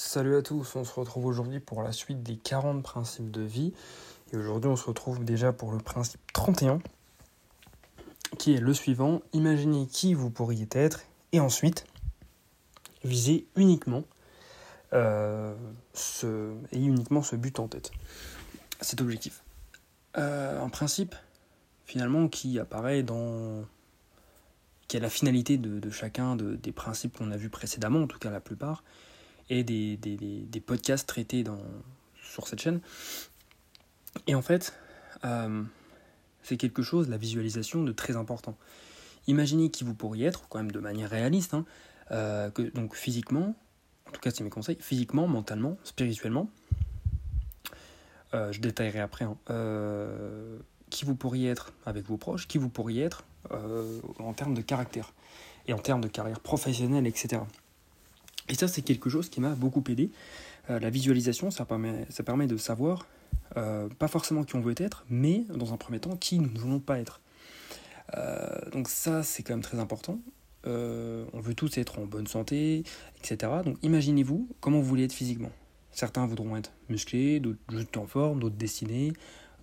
Salut à tous, on se retrouve aujourd'hui pour la suite des 40 principes de vie. Et aujourd'hui on se retrouve déjà pour le principe 31, qui est le suivant. Imaginez qui vous pourriez être et ensuite visez uniquement euh, ce, et uniquement ce but en tête, cet objectif. Euh, un principe finalement qui apparaît dans qui est la finalité de, chacun des principes qu'on a vus précédemment, en tout cas la plupart, et des, podcasts traités dans, sur cette chaîne. Et en fait, euh, c'est quelque chose, la visualisation, de très important. Imaginez qui vous pourriez être, quand même de manière réaliste, hein, euh, donc physiquement, en tout cas c'est mes conseils, physiquement, mentalement, spirituellement, euh, je détaillerai après, hein, qui vous pourriez être avec vos proches, qui vous pourriez être en termes de caractère et en termes de carrière professionnelle, etc. Et ça, c'est quelque chose qui m'a beaucoup aidé. Euh, la visualisation, ça permet, ça permet de savoir, euh, pas forcément qui on veut être, mais dans un premier temps, qui nous ne voulons pas être. donc ça, c'est quand même très important. on veut tous être en bonne santé, etc. Donc imaginez-vous comment vous voulez être physiquement. Certains voudront être musclés, d'autres juste en forme, d'autres dessinés,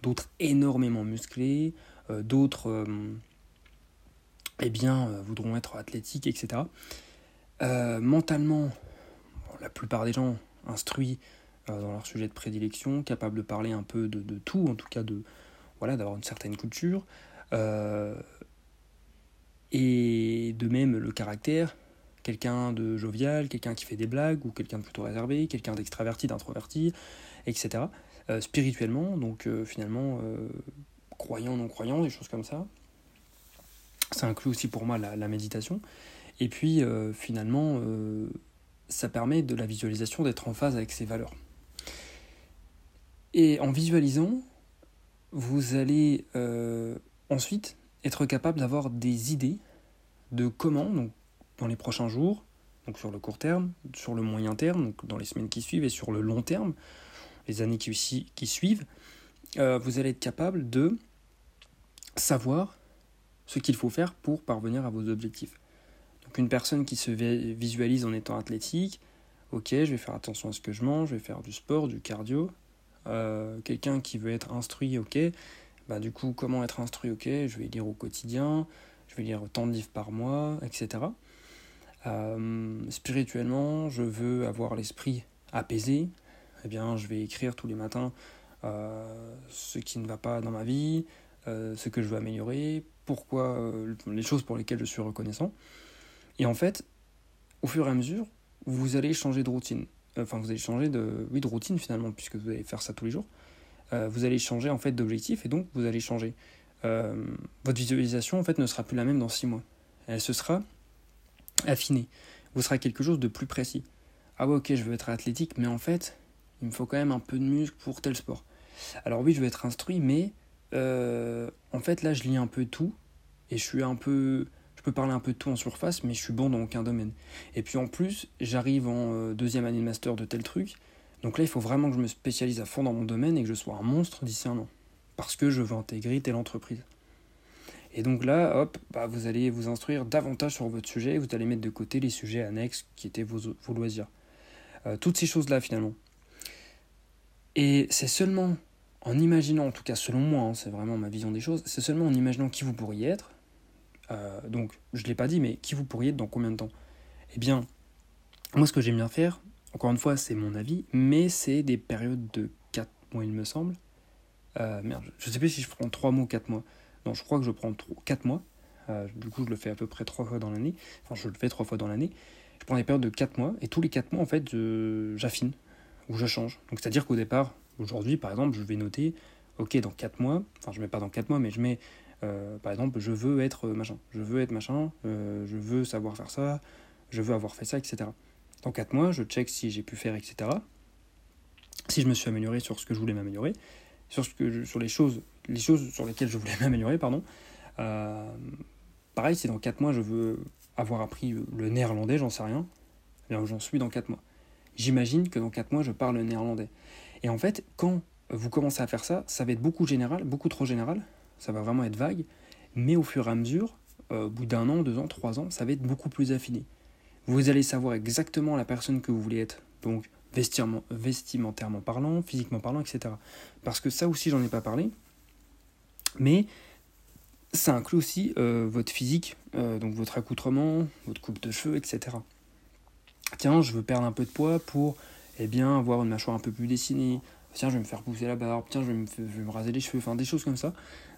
d'autres énormément musclés, d'autres eh bien, euh, voudront être athlétiques, etc. Euh, mentalement, la plupart des gens instruits euh, dans leur sujet de prédilection, capables de parler un peu de, tout, en tout cas de voilà, d'avoir une certaine culture. et de même le caractère, quelqu'un de jovial, quelqu'un qui fait des blagues, ou quelqu'un de plutôt réservé, quelqu'un d'extraverti, d'introverti, etc. spirituellement, donc finalement, croyant, non croyant, des choses comme ça. Ça inclut aussi pour moi la, méditation. Et puis euh, finalement, euh, ça permet de la visualisation d'être en phase avec ses valeurs. Et en visualisant, vous allez euh, ensuite être capable d'avoir des idées de comment, donc, dans les prochains jours, donc sur le court terme, sur le moyen terme, donc dans les semaines qui suivent et sur le long terme, les années qui, qui suivent, vous allez être capable de savoir ce qu'il faut faire pour parvenir à vos objectifs. Donc une personne qui se visualise en étant athlétique, ok, je vais faire attention à ce que je mange, je vais faire du sport, du cardio. Euh, quelqu'un qui veut être instruit, ok, bah du coup comment être instruit, ok, je vais lire au quotidien, je vais lire tant de livres par mois, etc. Euh, spirituellement, je veux avoir l'esprit apaisé, eh bien je vais écrire tous les matins euh, ce qui ne va pas dans ma vie, ce que je veux améliorer, pourquoi, les choses pour lesquelles je suis reconnaissant. Et en fait, au fur et à mesure, vous allez changer de routine. Enfin, vous allez changer de, oui, de routine finalement, puisque vous allez faire ça tous les jours. Euh, vous allez changer en fait d'objectif et donc vous allez changer. Euh, votre visualisation en fait ne sera plus la même dans six mois. Elle se sera affinée. Vous serez quelque chose de plus précis. Ah ouais, ok, je veux être athlétique, mais en fait, il me faut quand même un peu de muscle pour tel sport. Alors oui, je veux être instruit, mais euh, en fait, là, je lis un peu tout et je suis un peu. Peux parler un peu de tout en surface, mais je suis bon dans aucun domaine. Et puis en plus, j'arrive en euh, deuxième année de master de tel truc. Donc là, il faut vraiment que je me spécialise à fond dans mon domaine et que je sois un monstre d'ici un an. Parce que je veux intégrer telle entreprise. Et donc là, hop, bah, vous allez vous instruire davantage sur votre sujet. Vous allez mettre de côté les sujets annexes qui étaient vos, vos loisirs. Euh, toutes ces choses-là, finalement. Et c'est seulement en imaginant, en tout cas selon moi, hein, c'est vraiment ma vision des choses, c'est seulement en imaginant qui vous pourriez être, euh, donc je ne l'ai pas dit, mais qui vous pourriez être dans combien de temps? Eh bien, moi ce que j'aime bien faire, encore une fois c'est mon avis, mais c'est des périodes de 4 mois il me semble. Euh, merde, je ne sais plus si je prends 3 mois ou 4 mois. Non, je crois que je prends 4 mois. Euh, du coup, je le fais à peu près 3 fois dans l'année. Enfin, je le fais 3 fois dans l'année. Je prends des périodes de 4 mois, et tous les 4 mois, en fait, j'affine, ou je change. Donc c'est-à-dire qu'au départ, Aujourd'hui, par exemple, je vais noter, ok, dans 4 mois, enfin je mets pas dans 4 mois, mais je mets, euh, par exemple, je veux être machin, je veux être machin, euh, je veux savoir faire ça, je veux avoir fait ça, etc. Dans 4 mois, je check si j'ai pu faire, etc. Si je me suis amélioré sur ce que je voulais m'améliorer, sur, ce que sur les, choses, les choses sur lesquelles je voulais m'améliorer, pardon. Euh, pareil, si dans 4 mois je veux avoir appris le néerlandais, j'en sais rien, eh bien j'en suis dans 4 mois. J'imagine que dans 4 mois je parle néerlandais. Et en fait, quand vous commencez à faire ça, ça va être beaucoup général, beaucoup trop général, ça va vraiment être vague, mais au fur et à mesure, euh, au bout d'un an, deux ans, trois ans, ça va être beaucoup plus affiné. Vous allez savoir exactement la personne que vous voulez être, donc vestimentairement parlant, physiquement parlant, etc. Parce que ça aussi, j'en ai pas parlé. Mais ça inclut aussi euh, votre physique, euh, donc votre accoutrement, votre coupe de cheveux, etc. Tiens, je veux perdre un peu de poids pour eh avoir une mâchoire un peu plus dessinée. Tiens, je vais me faire pousser la barbe. Tiens, je vais me, je vais me raser les cheveux. Enfin, des choses comme ça.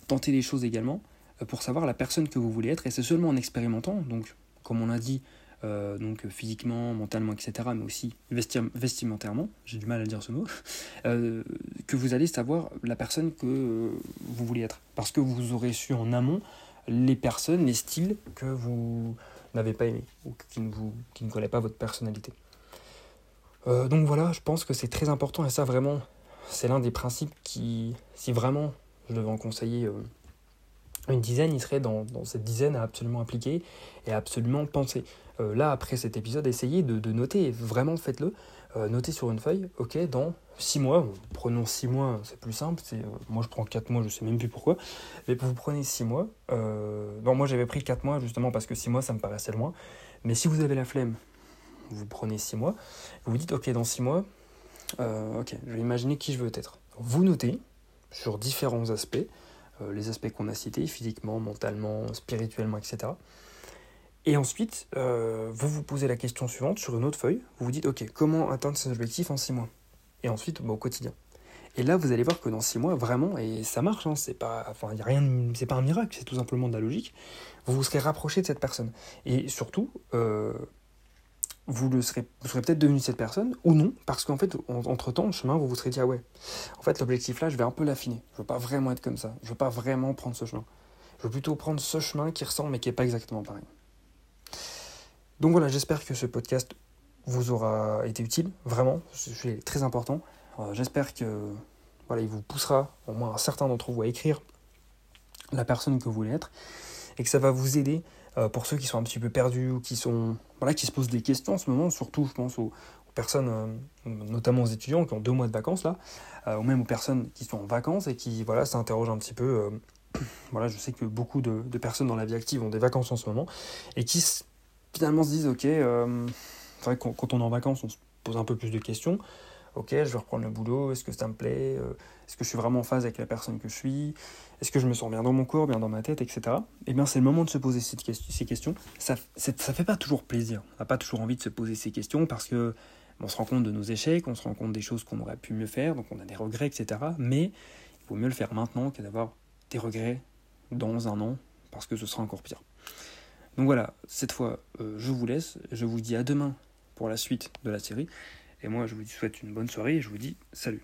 Tenter les choses également euh, pour savoir la personne que vous voulez être. Et c'est seulement en expérimentant, donc comme on l'a dit, euh, donc physiquement, mentalement, etc., mais aussi vestimentairement, j'ai du mal à dire ce mot, euh, que vous allez savoir la personne que vous voulez être. Parce que vous aurez su en amont les personnes, les styles que vous n'avez pas aimés ou qui ne, vous, qui ne collaient pas votre personnalité. donc voilà, je pense que c'est très important et ça vraiment, c'est l'un des principes qui, si vraiment je devais en conseiller une dizaine, il serait dans, cette dizaine à absolument appliquer et absolument penser. Euh, là, après cet épisode, essayez de, noter, vraiment faites-le, euh, notez sur une feuille, ok, dans 6 mois, prenons 6 mois, c'est plus simple, euh, moi je prends 4 mois, je sais même plus pourquoi, mais vous prenez 6 mois, bon moi j'avais pris 4 mois justement parce que 6 mois ça me paraissait loin, mais si vous avez la flemme, vous prenez 6 mois, vous vous dites, ok, dans 6 mois, ok, je vais imaginer qui je veux être. Vous notez sur différents aspects, les aspects qu'on a cités, physiquement, mentalement, spirituellement, etc. Et ensuite, euh, vous vous posez la question suivante sur une autre feuille. Vous vous dites, OK, comment atteindre ces objectifs en 6 mois? Et ensuite, bah, au quotidien. Et là, vous allez voir que dans 6 mois, vraiment, et ça marche, hein, c'est pas, enfin, y a rien, c'est pas un miracle, c'est tout simplement de la logique. Vous vous serez rapproché de cette personne. Et surtout, euh, vous, le serez, vous serez peut-être devenu cette personne ou non, parce qu'en fait, entre temps, le chemin, vous vous serez dit, ah ouais, en fait, l'objectif là, je vais un peu l'affiner. Je veux pas vraiment être comme ça. Je veux pas vraiment prendre ce chemin. Je veux plutôt prendre ce chemin qui ressemble, mais qui est pas exactement pareil. Donc voilà, j'espère que ce podcast vous aura été utile, vraiment, c'est très important. Euh, j'espère que voilà, il vous poussera, au moins un certain d'entre vous, à écrire la personne que vous voulez être, et que ça va vous aider euh, pour ceux qui sont un petit peu perdus ou qui sont voilà, qui se posent des questions en ce moment, surtout je pense aux, personnes, euh, notamment aux étudiants qui ont deux mois de vacances là, ou même aux personnes qui sont en vacances et qui voilà s'interrogent un petit peu. voilà, je sais que beaucoup de, personnes dans la vie active ont des vacances en ce moment et qui finalement se disent, ok, euh, c'est vrai que quand on est en vacances, on se pose un peu plus de questions. Ok, je vais reprendre le boulot, est-ce que ça me plaît euh, Est-ce que je suis vraiment en phase avec la personne que je suis Est-ce que je me sens bien dans mon corps, bien dans ma tête, etc. Eh bien, c'est le moment de se poser ces questions. Ça ne fait pas toujours plaisir. On n'a pas toujours envie de se poser ces questions parce que on se rend compte de nos échecs, on se rend compte des choses qu'on aurait pu mieux faire, donc on a des regrets, etc. Mais il vaut mieux le faire maintenant que d'avoir des regrets dans un an parce que ce sera encore pire. Donc voilà, cette fois, euh, je vous laisse. Je vous dis à demain pour la suite de la série. Et moi, je vous souhaite une bonne soirée et je vous dis salut.